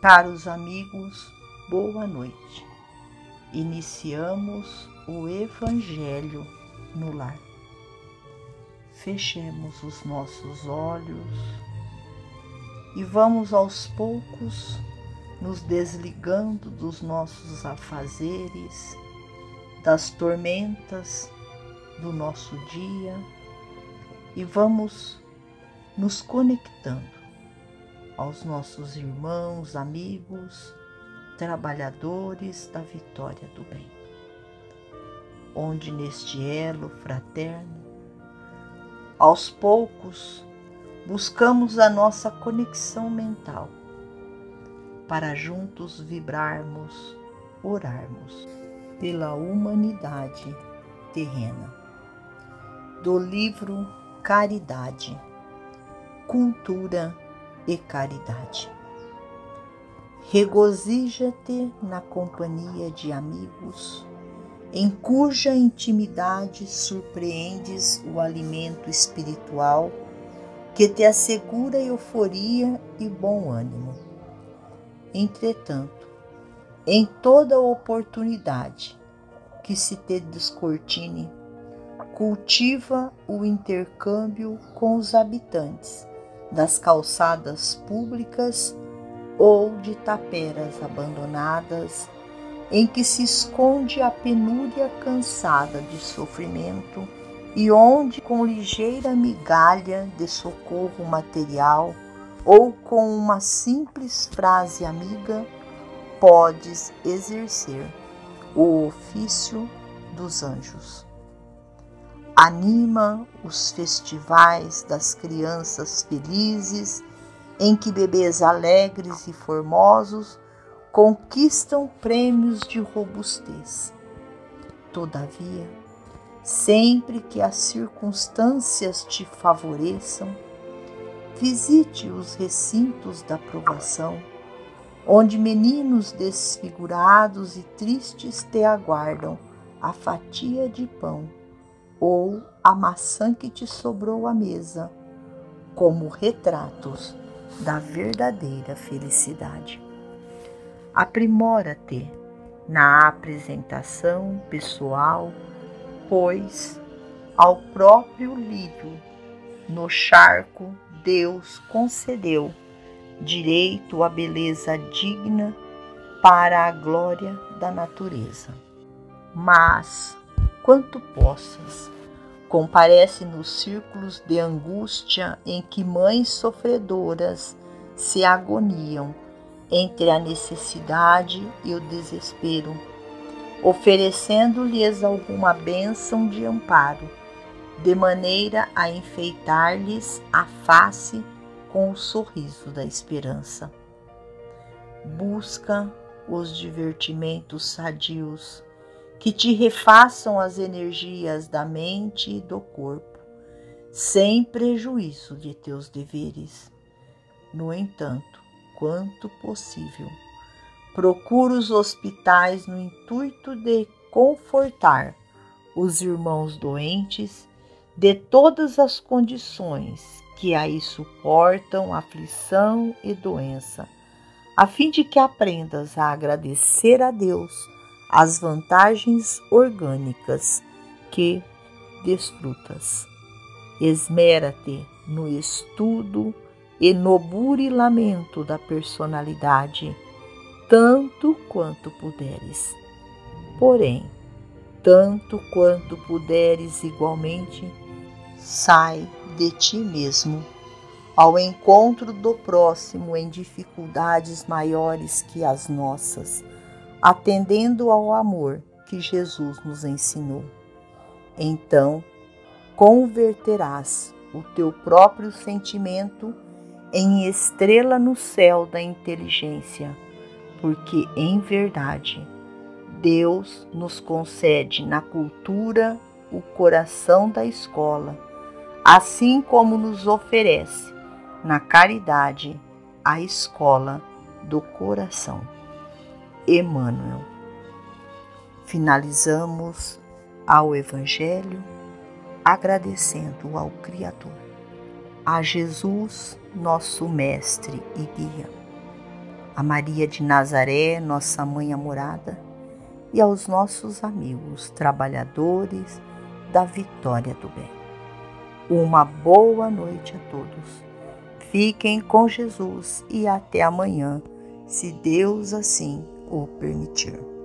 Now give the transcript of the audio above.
Caros amigos, boa noite. Iniciamos o Evangelho no lar. Fechemos os nossos olhos e vamos aos poucos nos desligando dos nossos afazeres, das tormentas do nosso dia e vamos nos conectando aos nossos irmãos, amigos, trabalhadores da vitória do bem. Onde neste elo fraterno, aos poucos, buscamos a nossa conexão mental para juntos vibrarmos, orarmos pela humanidade terrena. Do livro Caridade, Cultura e caridade. Regozija-te na companhia de amigos, em cuja intimidade surpreendes o alimento espiritual que te assegura euforia e bom ânimo. Entretanto, em toda oportunidade que se te descortine, cultiva o intercâmbio com os habitantes das calçadas públicas ou de taperas abandonadas, em que se esconde a penúria cansada de sofrimento e onde, com ligeira migalha de socorro material ou com uma simples frase amiga, podes exercer o ofício dos anjos anima os festivais das crianças felizes, em que bebês alegres e formosos conquistam prêmios de robustez. Todavia, sempre que as circunstâncias te favoreçam, visite os recintos da provação, onde meninos desfigurados e tristes te aguardam a fatia de pão ou a maçã que te sobrou à mesa, como retratos da verdadeira felicidade. Aprimora-te na apresentação pessoal, pois ao próprio lírio no charco Deus concedeu direito à beleza digna para a glória da natureza. Mas quanto possas. Comparece nos círculos de angústia em que mães sofredoras se agoniam entre a necessidade e o desespero, oferecendo-lhes alguma bênção de amparo, de maneira a enfeitar-lhes a face com o sorriso da esperança. Busca os divertimentos sadios que te refaçam as energias da mente e do corpo, sem prejuízo de teus deveres. No entanto, quanto possível, procura os hospitais no intuito de confortar os irmãos doentes de todas as condições que aí suportam aflição e doença, a fim de que aprendas a agradecer a Deus as vantagens orgânicas que desfrutas. Esmera-te no estudo e no burilamento da personalidade, tanto quanto puderes. Porém, tanto quanto puderes igualmente, sai de ti mesmo ao encontro do próximo em dificuldades maiores que as nossas atendendo ao amor que Jesus nos ensinou. Então, converterás o teu próprio sentimento em estrela no céu da inteligência, porque em verdade Deus nos concede na cultura o coração da escola, assim como nos oferece na caridade a escola do coração. Emmanuel. Finalizamos ao Evangelho agradecendo ao Criador, a Jesus, nosso Mestre e Guia, a Maria de Nazaré, nossa mãe amorada, e aos nossos amigos trabalhadores da vitória do bem. Uma boa noite a todos. Fiquem com Jesus e até amanhã, se Deus assim o permitir.